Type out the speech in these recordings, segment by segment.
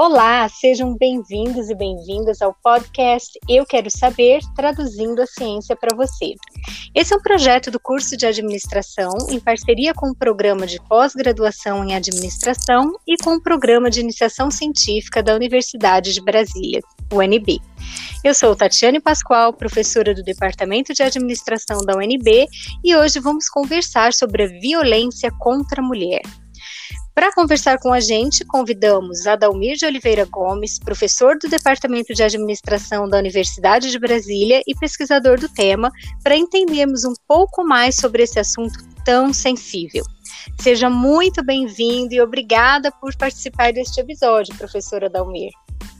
Olá, sejam bem-vindos e bem-vindas ao podcast Eu Quero Saber, traduzindo a ciência para você. Esse é um projeto do curso de administração em parceria com o programa de pós-graduação em administração e com o programa de iniciação científica da Universidade de Brasília, UNB. Eu sou Tatiane Pascoal, professora do Departamento de Administração da UNB, e hoje vamos conversar sobre a violência contra a mulher. Para conversar com a gente, convidamos Adalmir de Oliveira Gomes, professor do Departamento de Administração da Universidade de Brasília e pesquisador do tema, para entendermos um pouco mais sobre esse assunto tão sensível. Seja muito bem-vindo e obrigada por participar deste episódio, professora Adalmir.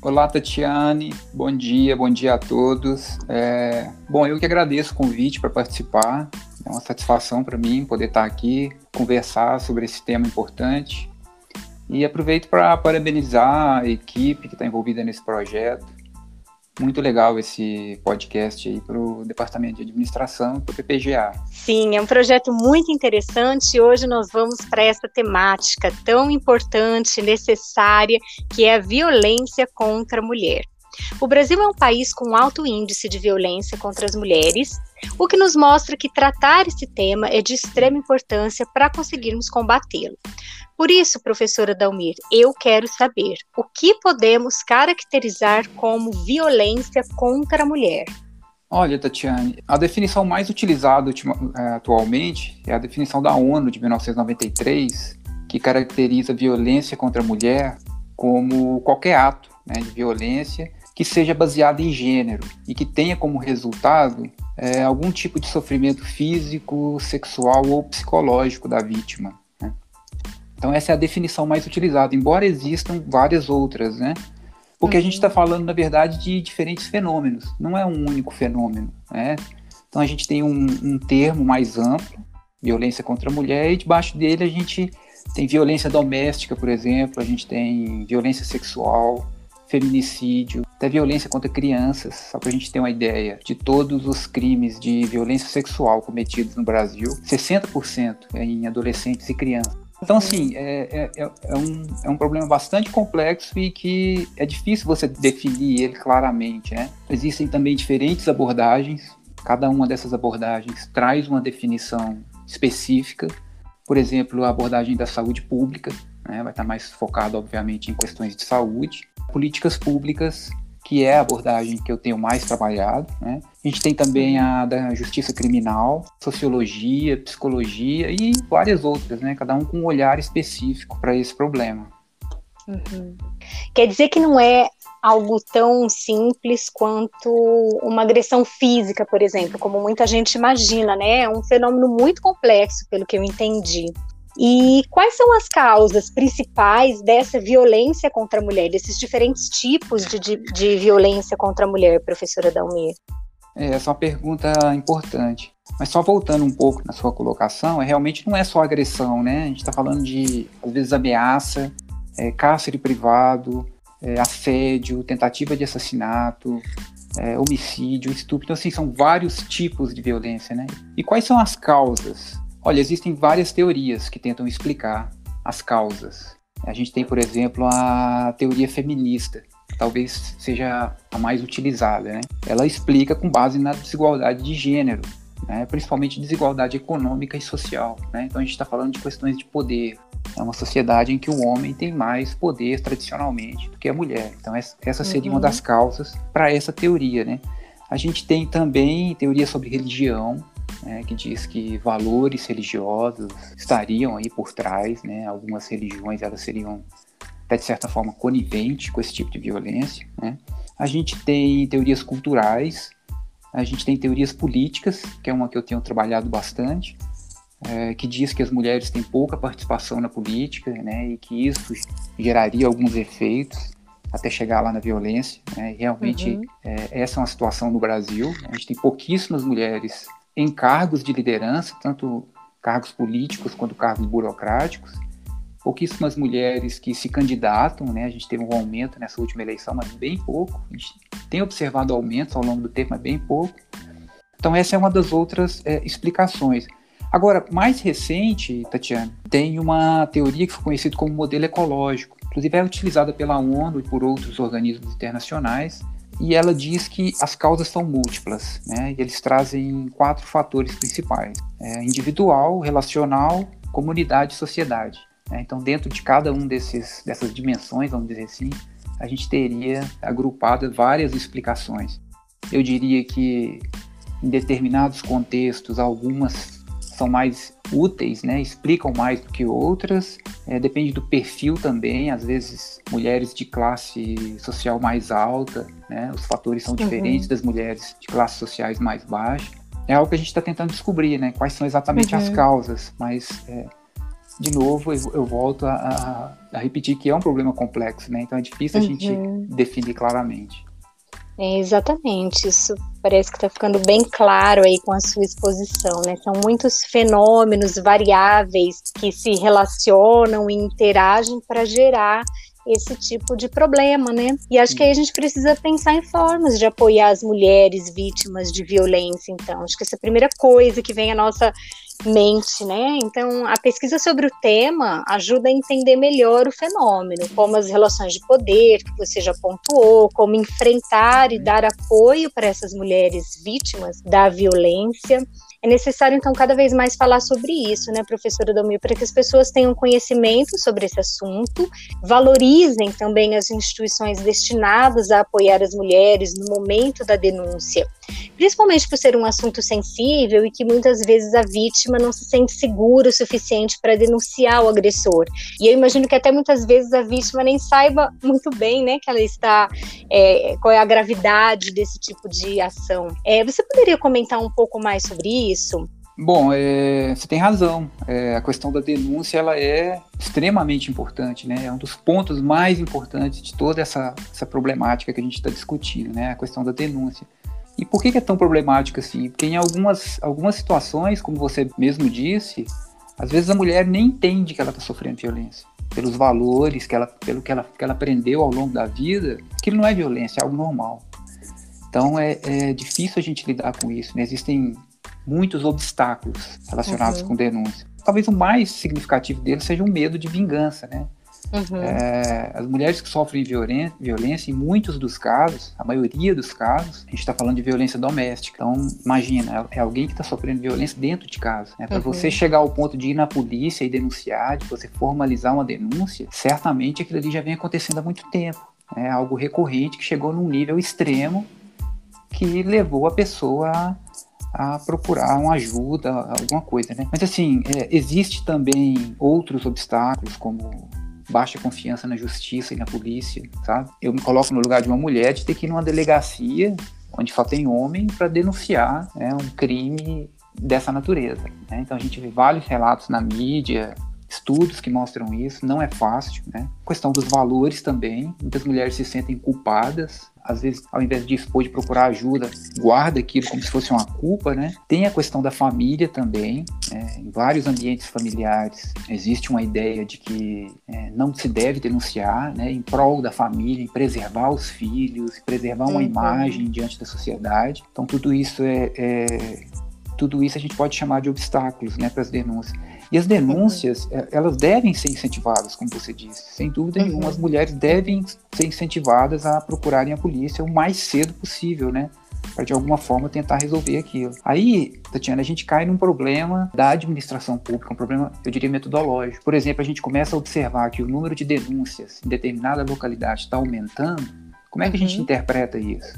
Olá, Tatiane. Bom dia, bom dia a todos. É... Bom, eu que agradeço o convite para participar. É uma satisfação para mim poder estar aqui, conversar sobre esse tema importante. E aproveito para parabenizar a equipe que está envolvida nesse projeto. Muito legal esse podcast aí para o Departamento de Administração, para o PPGA. Sim, é um projeto muito interessante. Hoje nós vamos para essa temática tão importante, necessária, que é a violência contra a mulher. O Brasil é um país com alto índice de violência contra as mulheres, o que nos mostra que tratar esse tema é de extrema importância para conseguirmos combatê-lo. Por isso, professora Dalmir, eu quero saber o que podemos caracterizar como violência contra a mulher. Olha, Tatiane, a definição mais utilizada é, atualmente é a definição da ONU de 1993, que caracteriza violência contra a mulher como qualquer ato né, de violência que seja baseado em gênero e que tenha como resultado é, algum tipo de sofrimento físico, sexual ou psicológico da vítima. Né? Então essa é a definição mais utilizada, embora existam várias outras, né? Porque a gente está uhum. falando, na verdade, de diferentes fenômenos, não é um único fenômeno, né? Então a gente tem um, um termo mais amplo, violência contra a mulher, e debaixo dele a gente tem violência doméstica, por exemplo, a gente tem violência sexual, feminicídio, até violência contra crianças, só para a gente ter uma ideia de todos os crimes de violência sexual cometidos no Brasil, 60% é em adolescentes e crianças. Então, assim, é, é, é, um, é um problema bastante complexo e que é difícil você definir ele claramente, né? Existem também diferentes abordagens, cada uma dessas abordagens traz uma definição específica, por exemplo, a abordagem da saúde pública, né, vai estar mais focado, obviamente, em questões de saúde políticas públicas, que é a abordagem que eu tenho mais trabalhado. Né? A gente tem também a da justiça criminal, sociologia, psicologia e várias outras, né? cada um com um olhar específico para esse problema. Uhum. Quer dizer que não é algo tão simples quanto uma agressão física, por exemplo, como muita gente imagina, né? É um fenômeno muito complexo, pelo que eu entendi. E quais são as causas principais dessa violência contra a mulher, desses diferentes tipos de, de, de violência contra a mulher, professora Dalmir? É, essa é uma pergunta importante. Mas só voltando um pouco na sua colocação, é, realmente não é só agressão, né? A gente está falando de, às vezes, ameaça, é, cárcere privado, é, assédio, tentativa de assassinato, é, homicídio, estupro. Então, assim, são vários tipos de violência, né? E quais são as causas? Olha, existem várias teorias que tentam explicar as causas. A gente tem, por exemplo, a teoria feminista, que talvez seja a mais utilizada. Né? Ela explica com base na desigualdade de gênero, né? principalmente desigualdade econômica e social. Né? Então a gente está falando de questões de poder. É uma sociedade em que o homem tem mais poder tradicionalmente do que a mulher. Então essa seria uhum. uma das causas para essa teoria. Né? A gente tem também teoria sobre religião, né, que diz que valores religiosos estariam aí por trás, né, algumas religiões elas seriam até de certa forma coniventes com esse tipo de violência, né. A gente tem teorias culturais, a gente tem teorias políticas, que é uma que eu tenho trabalhado bastante, é, que diz que as mulheres têm pouca participação na política, né, e que isso geraria alguns efeitos até chegar lá na violência. Né, realmente uhum. é, essa é uma situação no Brasil. A gente tem pouquíssimas mulheres em cargos de liderança, tanto cargos políticos quanto cargos burocráticos. Pouquíssimas mulheres que se candidatam, né? A gente teve um aumento nessa última eleição, mas bem pouco. A gente tem observado aumentos ao longo do tempo, mas bem pouco. Então, essa é uma das outras é, explicações. Agora, mais recente, Tatiana, tem uma teoria que foi conhecida como modelo ecológico, inclusive é utilizada pela ONU e por outros organismos internacionais, e ela diz que as causas são múltiplas, né? E eles trazem quatro fatores principais: é, individual, relacional, comunidade e sociedade. Né? Então, dentro de cada um desses dessas dimensões, vamos dizer assim, a gente teria agrupado várias explicações. Eu diria que em determinados contextos, algumas são mais úteis, né, explicam mais do que outras. É, depende do perfil também. Às vezes, mulheres de classe social mais alta, né, os fatores são uhum. diferentes das mulheres de classes sociais mais baixas. É algo que a gente está tentando descobrir, né, quais são exatamente uhum. as causas. Mas, é, de novo, eu, eu volto a, a, a, repetir que é um problema complexo, né, então é difícil uhum. a gente uhum. definir claramente. É, exatamente, isso parece que está ficando bem claro aí com a sua exposição, né? São muitos fenômenos variáveis que se relacionam e interagem para gerar esse tipo de problema, né? E acho que aí a gente precisa pensar em formas de apoiar as mulheres vítimas de violência, então. Acho que essa é a primeira coisa que vem à nossa mente, né? Então, a pesquisa sobre o tema ajuda a entender melhor o fenômeno, como as relações de poder, que você já pontuou, como enfrentar e dar apoio para essas mulheres vítimas da violência. É necessário, então, cada vez mais falar sobre isso, né, professora Domil, para que as pessoas tenham conhecimento sobre esse assunto, valorizem também as instituições destinadas a apoiar as mulheres no momento da denúncia, principalmente por ser um assunto sensível e que muitas vezes a vítima não se sente segura o suficiente para denunciar o agressor. E eu imagino que até muitas vezes a vítima nem saiba muito bem, né, que ela está, é, qual é a gravidade desse tipo de ação. É, você poderia comentar um pouco mais sobre isso? Bom, é, você tem razão. É, a questão da denúncia ela é extremamente importante, né? É um dos pontos mais importantes de toda essa, essa problemática que a gente está discutindo, né? A questão da denúncia. E por que, que é tão problemática assim? Porque em algumas, algumas situações, como você mesmo disse, às vezes a mulher nem entende que ela está sofrendo violência. Pelos valores, que ela, pelo que ela, que ela aprendeu ao longo da vida, aquilo não é violência, é algo normal. Então é, é difícil a gente lidar com isso. Né? Existem muitos obstáculos relacionados uhum. com denúncia. Talvez o mais significativo deles seja o medo de vingança, né? Uhum. É, as mulheres que sofrem violência, em muitos dos casos, a maioria dos casos, a gente está falando de violência doméstica. Então, imagina, é alguém que está sofrendo violência dentro de casa. Né? Para uhum. você chegar ao ponto de ir na polícia e denunciar, de você formalizar uma denúncia, certamente aquilo ali já vem acontecendo há muito tempo. É algo recorrente que chegou num nível extremo que levou a pessoa a a procurar uma ajuda, alguma coisa, né? Mas assim, é, existe também outros obstáculos, como baixa confiança na justiça e na polícia, sabe? Eu me coloco no lugar de uma mulher de ter que ir numa delegacia onde só tem homem para denunciar né, um crime dessa natureza. Né? Então a gente vê vários relatos na mídia, estudos que mostram isso, não é fácil, né? A questão dos valores também, muitas mulheres se sentem culpadas, às vezes ao invés de expor, de procurar ajuda, guarda aquilo como se fosse uma culpa, né? Tem a questão da família também, né? em vários ambientes familiares existe uma ideia de que é, não se deve denunciar, né? Em prol da família, em preservar os filhos, preservar uma uhum. imagem diante da sociedade. Então tudo isso é, é tudo isso a gente pode chamar de obstáculos, né, para as denúncias. E as denúncias, uhum. elas devem ser incentivadas, como você disse. Sem dúvida uhum. nenhuma, as mulheres devem ser incentivadas a procurarem a polícia o mais cedo possível, né? Para de alguma forma tentar resolver aquilo. Aí, Tatiana, a gente cai num problema da administração pública, um problema, eu diria, metodológico. Por exemplo, a gente começa a observar que o número de denúncias em determinada localidade está aumentando. Como é que a gente uhum. interpreta isso?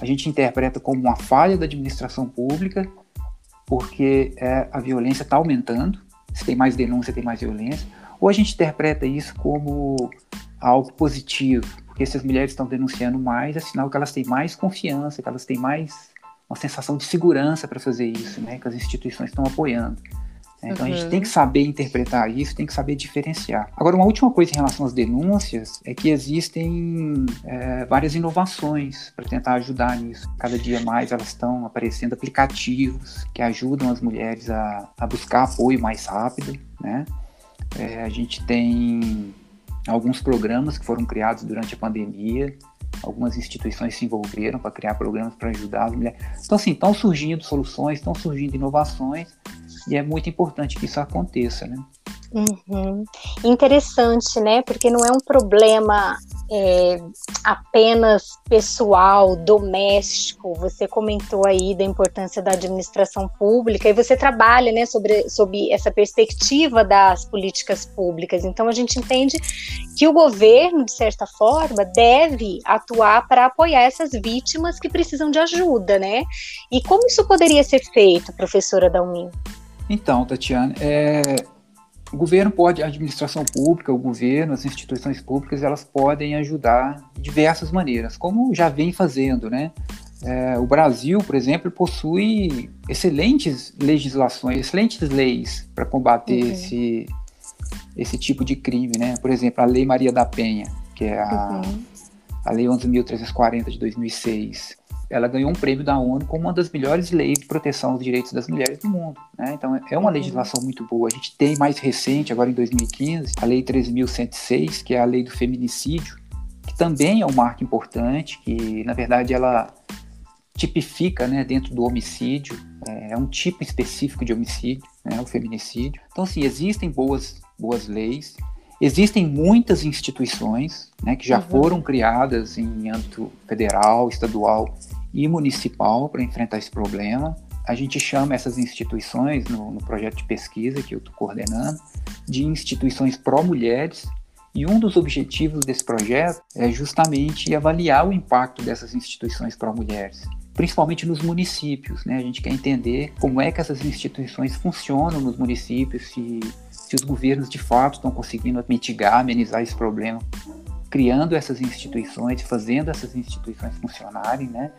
A gente interpreta como uma falha da administração pública, porque é, a violência está aumentando, se tem mais denúncia, tem mais violência, ou a gente interpreta isso como algo positivo, porque se as mulheres estão denunciando mais, é sinal que elas têm mais confiança, que elas têm mais uma sensação de segurança para fazer isso, né, que as instituições estão apoiando. Então uhum. a gente uhum. tem que saber interpretar isso, tem que saber diferenciar. Agora, uma última coisa em relação às denúncias é que existem é, várias inovações para tentar ajudar nisso. Cada dia mais elas estão aparecendo aplicativos que ajudam as mulheres a, a buscar apoio mais rápido, né? É, a gente tem alguns programas que foram criados durante a pandemia, algumas instituições se envolveram para criar programas para ajudar as mulheres. Então, assim, estão surgindo soluções, estão surgindo inovações e é muito importante que isso aconteça, né? Uhum. Interessante, né? Porque não é um problema é, apenas pessoal, doméstico. Você comentou aí da importância da administração pública e você trabalha, né, sobre, sobre essa perspectiva das políticas públicas. Então a gente entende que o governo, de certa forma, deve atuar para apoiar essas vítimas que precisam de ajuda, né? E como isso poderia ser feito, professora Dalmin? Então, Tatiana, é, o governo pode, a administração pública, o governo, as instituições públicas, elas podem ajudar de diversas maneiras, como já vem fazendo, né? É, o Brasil, por exemplo, possui excelentes legislações, excelentes leis para combater uhum. esse, esse tipo de crime, né? Por exemplo, a Lei Maria da Penha, que é a, uhum. a Lei 11.340 de 2006, ela ganhou um prêmio da ONU como uma das melhores leis de proteção dos direitos das mulheres do mundo. Né? Então é uma legislação muito boa. A gente tem mais recente, agora em 2015, a Lei 13.106, que é a lei do feminicídio, que também é um marco importante, que na verdade ela tipifica né, dentro do homicídio, é, é um tipo específico de homicídio, né, o feminicídio. Então, assim, existem boas, boas leis, existem muitas instituições né, que já uhum. foram criadas em âmbito federal, estadual e municipal para enfrentar esse problema. A gente chama essas instituições, no, no projeto de pesquisa que eu estou coordenando, de instituições pró-mulheres, e um dos objetivos desse projeto é justamente avaliar o impacto dessas instituições pró-mulheres, principalmente nos municípios. Né? A gente quer entender como é que essas instituições funcionam nos municípios, se, se os governos de fato estão conseguindo mitigar, amenizar esse problema, criando essas instituições, fazendo essas instituições funcionarem, né?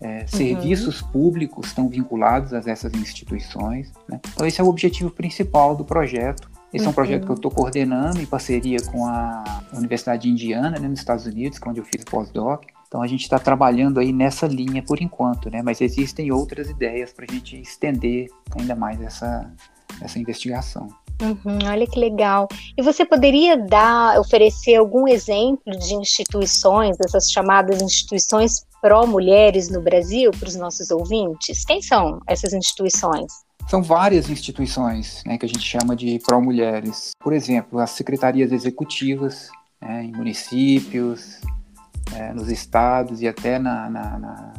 É, uhum. Serviços públicos estão vinculados a essas instituições. Né? Então, esse é o objetivo principal do projeto. Esse uhum. é um projeto que eu estou coordenando em parceria com a Universidade de Indiana, né, nos Estados Unidos, é onde eu fiz pós-doc. Então, a gente está trabalhando aí nessa linha por enquanto, né? mas existem outras ideias para a gente estender ainda mais essa, essa investigação. Uhum, olha que legal. E você poderia dar, oferecer algum exemplo de instituições, dessas chamadas instituições pró-mulheres no Brasil para os nossos ouvintes? Quem são essas instituições? São várias instituições né, que a gente chama de pró-mulheres. Por exemplo, as secretarias executivas né, em municípios, é, nos estados e até na, na, na,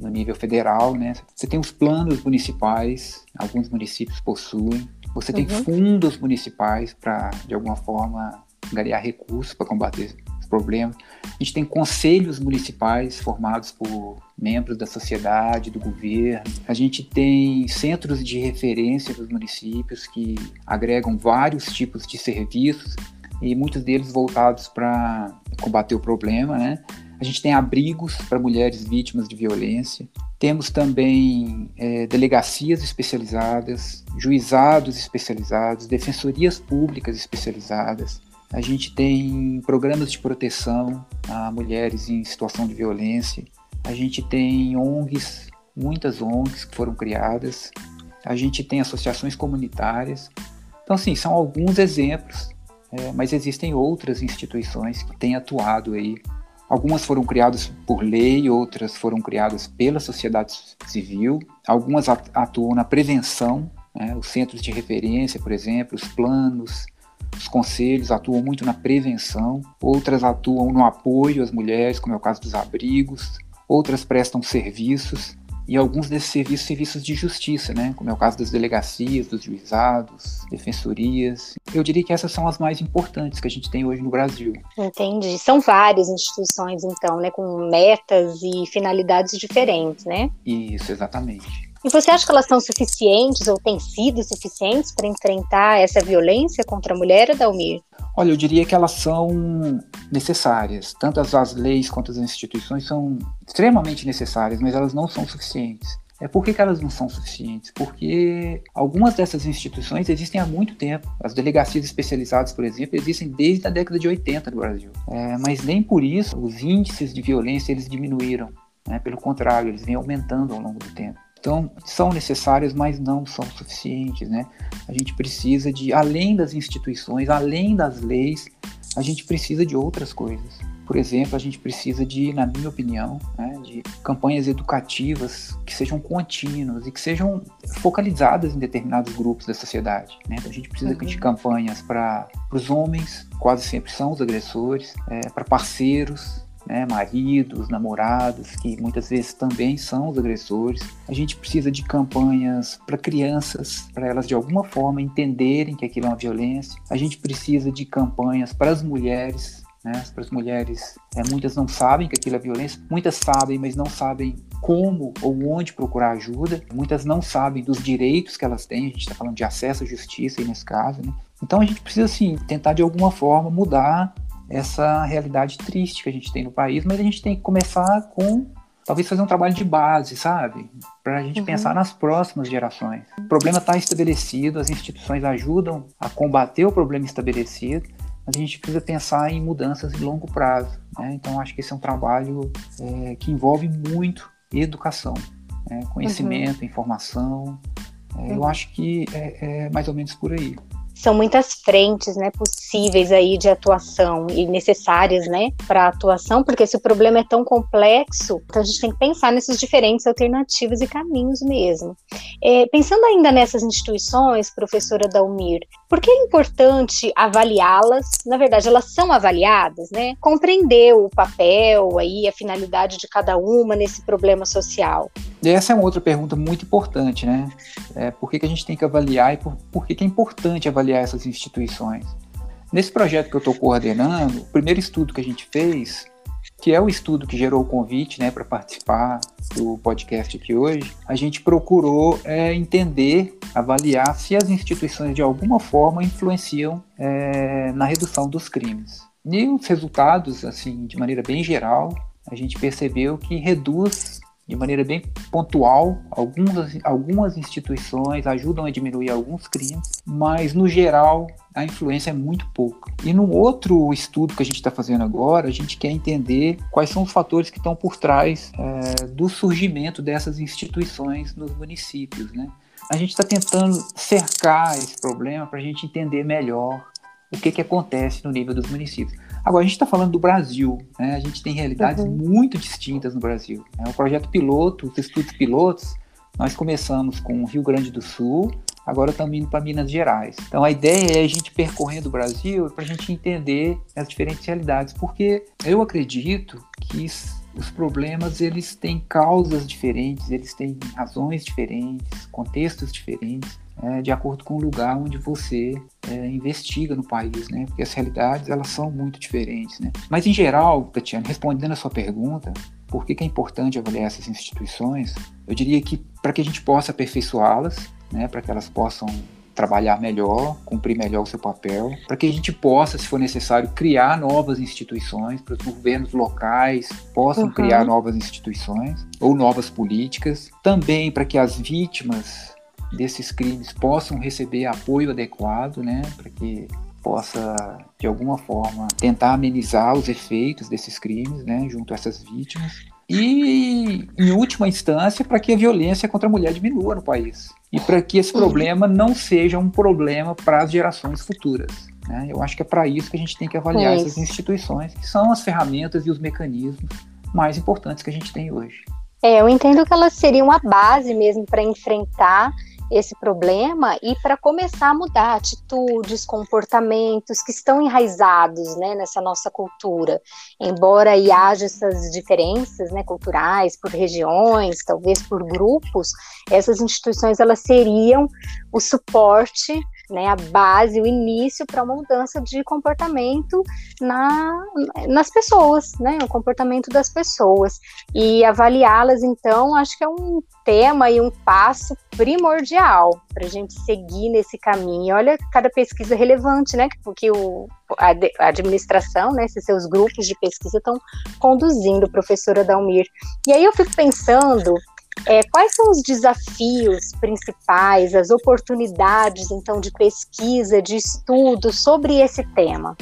no nível federal. Né? Você tem os planos municipais, alguns municípios possuem. Você tem uhum. fundos municipais para, de alguma forma, ganhar recursos para combater os problemas. A gente tem conselhos municipais formados por membros da sociedade, do governo. A gente tem centros de referência dos municípios que agregam vários tipos de serviços e muitos deles voltados para combater o problema, né? A gente tem abrigos para mulheres vítimas de violência. Temos também é, delegacias especializadas, juizados especializados, defensorias públicas especializadas. A gente tem programas de proteção a mulheres em situação de violência. A gente tem ONGs, muitas ONGs que foram criadas. A gente tem associações comunitárias. Então, assim, são alguns exemplos, é, mas existem outras instituições que têm atuado aí Algumas foram criadas por lei, outras foram criadas pela sociedade civil. Algumas atuam na prevenção, né? os centros de referência, por exemplo, os planos, os conselhos atuam muito na prevenção. Outras atuam no apoio às mulheres, como é o caso dos abrigos. Outras prestam serviços e alguns desses serviços, serviços de justiça, né? como é o caso das delegacias, dos juizados, defensorias. Eu diria que essas são as mais importantes que a gente tem hoje no Brasil. Entendi. São várias instituições, então, né? com metas e finalidades diferentes, né? Isso, exatamente. E você acha que elas são suficientes ou têm sido suficientes para enfrentar essa violência contra a mulher, Adalmir? Olha, eu diria que elas são necessárias. Tanto as, leis quanto as instituições são extremamente necessárias, mas elas não são suficientes. É por que, que, elas não são suficientes? Porque algumas dessas instituições existem há muito tempo. As delegacias especializadas, por exemplo, existem desde a década de 80 no Brasil. É, mas nem por isso os índices de violência eles diminuíram. Né? Pelo contrário, eles vêm aumentando ao longo do tempo. Então, são necessárias, mas não são suficientes, né? A gente precisa de, além das instituições, além das leis, a gente precisa de outras coisas. Por exemplo, a gente precisa de, na minha opinião, né, de campanhas educativas que sejam contínuas e que sejam focalizadas em determinados grupos da sociedade. Né? Então, a gente precisa uhum. de campanhas para os homens, quase sempre são os agressores, é, para parceiros, né, maridos, namorados, que muitas vezes também são os agressores. A gente precisa de campanhas para crianças, para elas de alguma forma entenderem que aquilo é uma violência. A gente precisa de campanhas para as mulheres, né, para as mulheres, é, muitas não sabem que aquilo é violência, muitas sabem, mas não sabem como ou onde procurar ajuda. Muitas não sabem dos direitos que elas têm. A gente está falando de acesso à justiça aí nesse caso. Né? Então a gente precisa assim tentar de alguma forma mudar essa realidade triste que a gente tem no país, mas a gente tem que começar com talvez fazer um trabalho de base, sabe? Para a gente uhum. pensar nas próximas gerações. O problema está estabelecido, as instituições ajudam a combater o problema estabelecido, mas a gente precisa pensar em mudanças de longo prazo. Né? Então, acho que esse é um trabalho é, que envolve muito educação, né? conhecimento, uhum. informação. É, uhum. Eu acho que é, é mais ou menos por aí são muitas frentes, né, possíveis aí de atuação e necessárias, né, para atuação, porque se o problema é tão complexo, então a gente tem que pensar nesses diferentes alternativas e caminhos mesmo. É, pensando ainda nessas instituições, professora Dalmir, por que é importante avaliá-las? Na verdade, elas são avaliadas, né? Compreender o papel aí, a finalidade de cada uma nesse problema social. E essa é uma outra pergunta muito importante, né? É, por que, que a gente tem que avaliar e por, por que, que é importante avaliar essas instituições? Nesse projeto que eu estou coordenando, o primeiro estudo que a gente fez, que é o estudo que gerou o convite né, para participar do podcast aqui hoje, a gente procurou é, entender, avaliar se as instituições de alguma forma influenciam é, na redução dos crimes. E os resultados, assim, de maneira bem geral, a gente percebeu que reduz de maneira bem pontual. Algumas, algumas instituições ajudam a diminuir alguns crimes, mas no geral a influência é muito pouca. E no outro estudo que a gente está fazendo agora, a gente quer entender quais são os fatores que estão por trás é, do surgimento dessas instituições nos municípios. Né? A gente está tentando cercar esse problema para a gente entender melhor o que, que acontece no nível dos municípios. Agora, a gente está falando do Brasil, né? a gente tem realidades uhum. muito distintas no Brasil. Né? O projeto piloto, os estudos pilotos, nós começamos com o Rio Grande do Sul, agora estamos indo para Minas Gerais. Então, a ideia é a gente percorrendo o Brasil para a gente entender as diferentes realidades, porque eu acredito que os problemas eles têm causas diferentes, eles têm razões diferentes, contextos diferentes é, de acordo com o lugar onde você é, investiga no país, né? Porque as realidades elas são muito diferentes, né? Mas em geral, Tatiana, respondendo a sua pergunta, por que, que é importante avaliar essas instituições? Eu diria que para que a gente possa aperfeiçoá-las, né? Para que elas possam trabalhar melhor, cumprir melhor o seu papel, para que a gente possa, se for necessário, criar novas instituições, para os governos locais possam uhum. criar novas instituições ou novas políticas, também para que as vítimas desses crimes possam receber apoio adequado, né, para que possa de alguma forma tentar amenizar os efeitos desses crimes, né, junto a essas vítimas. E, em última instância, para que a violência contra a mulher diminua no país. E para que esse problema não seja um problema para as gerações futuras. Né? Eu acho que é para isso que a gente tem que avaliar é essas instituições, que são as ferramentas e os mecanismos mais importantes que a gente tem hoje. É, eu entendo que elas seriam a base mesmo para enfrentar esse problema e para começar a mudar atitudes, comportamentos que estão enraizados né, nessa nossa cultura. Embora e haja essas diferenças né, culturais por regiões, talvez por grupos, essas instituições elas seriam o suporte né, a base, o início para uma mudança de comportamento na, nas pessoas, né, o comportamento das pessoas. E avaliá-las, então, acho que é um tema e um passo primordial para a gente seguir nesse caminho. Olha, cada pesquisa relevante, né, porque o, a, a administração, né, esses seus grupos de pesquisa estão conduzindo, professora Dalmir. E aí eu fico pensando é, quais são os desafios principais, as oportunidades, então, de pesquisa, de estudo sobre esse tema?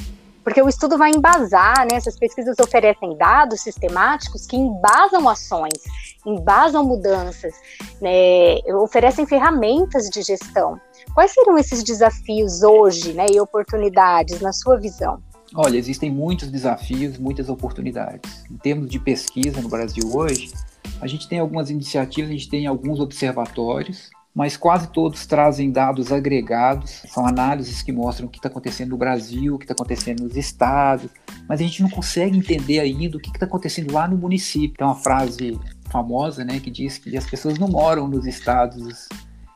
Porque o estudo vai embasar, né? Essas pesquisas oferecem dados sistemáticos que embasam ações, embasam mudanças, né? oferecem ferramentas de gestão. Quais seriam esses desafios hoje, né? E oportunidades, na sua visão? Olha, existem muitos desafios, muitas oportunidades. Em termos de pesquisa no Brasil hoje, a gente tem algumas iniciativas, a gente tem alguns observatórios, mas quase todos trazem dados agregados, são análises que mostram o que está acontecendo no Brasil, o que está acontecendo nos estados, mas a gente não consegue entender ainda o que está acontecendo lá no município. Tem uma frase famosa né, que diz que as pessoas não moram nos estados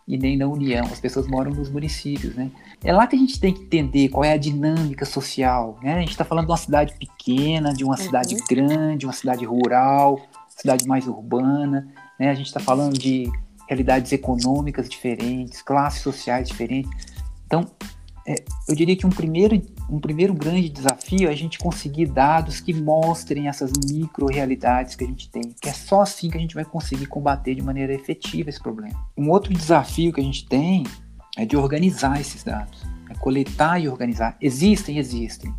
e nem na União, as pessoas moram nos municípios, né? É lá que a gente tem que entender qual é a dinâmica social, né? A gente está falando de uma cidade pequena, de uma uhum. cidade grande, uma cidade rural, cidade mais urbana, né? A gente está falando de realidades econômicas diferentes, classes sociais diferentes. Então, é, eu diria que um primeiro, um primeiro grande desafio é a gente conseguir dados que mostrem essas micro-realidades que a gente tem, que é só assim que a gente vai conseguir combater de maneira efetiva esse problema. Um outro desafio que a gente tem é de organizar esses dados, é coletar e organizar. Existem, existem.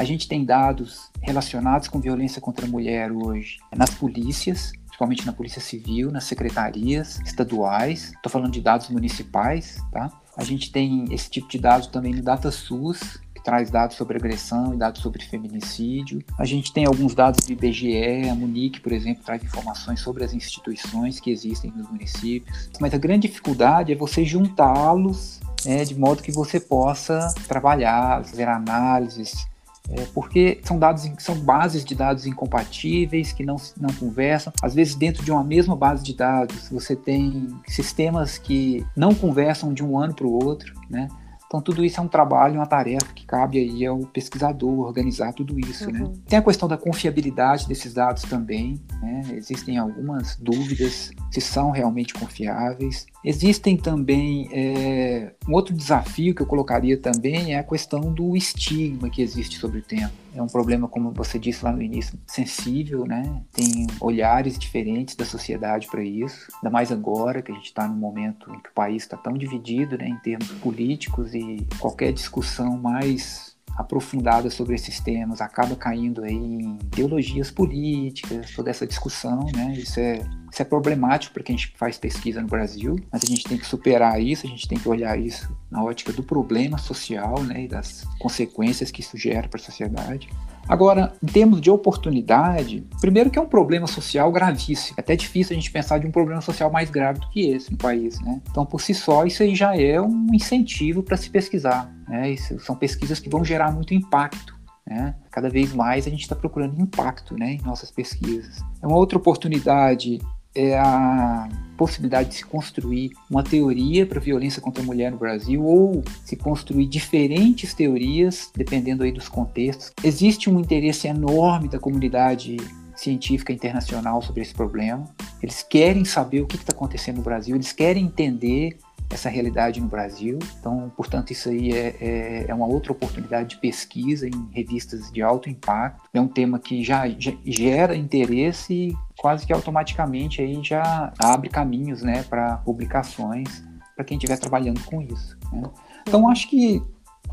A gente tem dados relacionados com violência contra a mulher hoje nas polícias, principalmente na Polícia Civil, nas secretarias estaduais. Estou falando de dados municipais, tá? A gente tem esse tipo de dados também no DataSUS, que traz dados sobre agressão e dados sobre feminicídio. A gente tem alguns dados do IBGE, a Munique, por exemplo, traz informações sobre as instituições que existem nos municípios. Mas a grande dificuldade é você juntá-los né, de modo que você possa trabalhar, fazer análises, é, porque são dados, são bases de dados incompatíveis que não, não conversam. Às vezes, dentro de uma mesma base de dados, você tem sistemas que não conversam de um ano para o outro, né? Então, tudo isso é um trabalho, uma tarefa que cabe aí ao pesquisador organizar tudo isso, né? uhum. né? Tem a questão da confiabilidade desses dados também, né? Existem algumas dúvidas se são realmente confiáveis. Existem também é, um outro desafio que eu colocaria também é a questão do estigma que existe sobre o tema. É um problema, como você disse lá no início, sensível, né? Tem olhares diferentes da sociedade para isso, ainda mais agora que a gente está num momento em que o país está tão dividido, né, em termos políticos e qualquer discussão mais aprofundada sobre esses temas acaba caindo aí em ideologias políticas, toda essa discussão, né? Isso é isso é problemático para quem faz pesquisa no Brasil, mas a gente tem que superar isso, a gente tem que olhar isso na ótica do problema social né, e das consequências que isso gera para a sociedade. Agora, em termos de oportunidade, primeiro que é um problema social gravíssimo. É até difícil a gente pensar de um problema social mais grave do que esse no país, né? Então, por si só, isso aí já é um incentivo para se pesquisar. Né? Isso são pesquisas que vão gerar muito impacto. Né? Cada vez mais a gente está procurando impacto né, em nossas pesquisas. É uma outra oportunidade é a possibilidade de se construir uma teoria para violência contra a mulher no Brasil ou se construir diferentes teorias, dependendo aí dos contextos. Existe um interesse enorme da comunidade científica internacional sobre esse problema. Eles querem saber o que está acontecendo no Brasil, eles querem entender essa realidade no Brasil. Então, portanto, isso aí é, é, é, uma outra oportunidade de pesquisa em revistas de alto impacto. É um tema que já, já gera interesse e quase que automaticamente aí já abre caminhos né, para publicações para quem estiver trabalhando com isso. Né? Então, acho que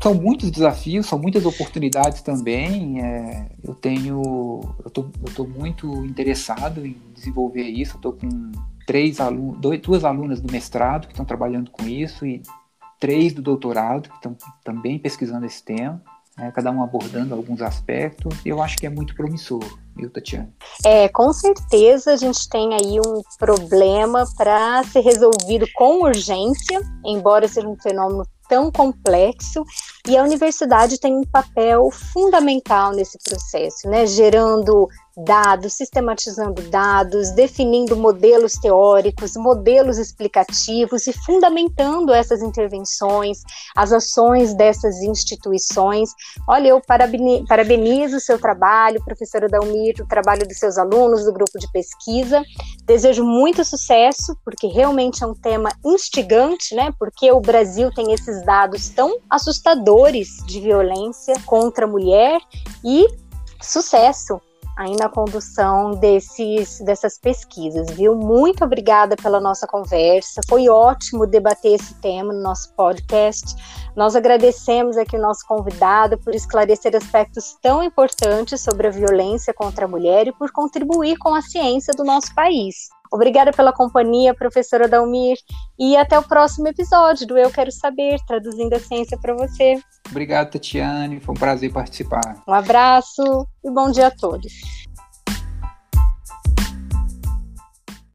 são muitos desafios, são muitas oportunidades também. É, eu tenho, eu tô, eu tô muito interessado em desenvolver isso. Estou com três alunos, duas alunas do mestrado que estão trabalhando com isso e três do doutorado que estão também pesquisando esse tema, né, cada um abordando alguns aspectos. Eu acho que é muito promissor, viu, Tatiana? É, com certeza a gente tem aí um problema para ser resolvido com urgência, embora seja um fenômeno tão complexo e a universidade tem um papel fundamental nesse processo, né, gerando dados, sistematizando dados, definindo modelos teóricos, modelos explicativos e fundamentando essas intervenções, as ações dessas instituições. Olha, eu parabenizo o seu trabalho, professora Dalmir, o trabalho dos seus alunos, do grupo de pesquisa. Desejo muito sucesso, porque realmente é um tema instigante, né? Porque o Brasil tem esses dados tão assustadores de violência contra a mulher e sucesso aí na condução desses, dessas pesquisas, viu? Muito obrigada pela nossa conversa. Foi ótimo debater esse tema no nosso podcast. Nós agradecemos aqui o nosso convidado por esclarecer aspectos tão importantes sobre a violência contra a mulher e por contribuir com a ciência do nosso país. Obrigada pela companhia, professora Dalmir, e até o próximo episódio do Eu Quero Saber, traduzindo a ciência para você. Obrigado, Tatiane, foi um prazer participar. Um abraço e bom dia a todos.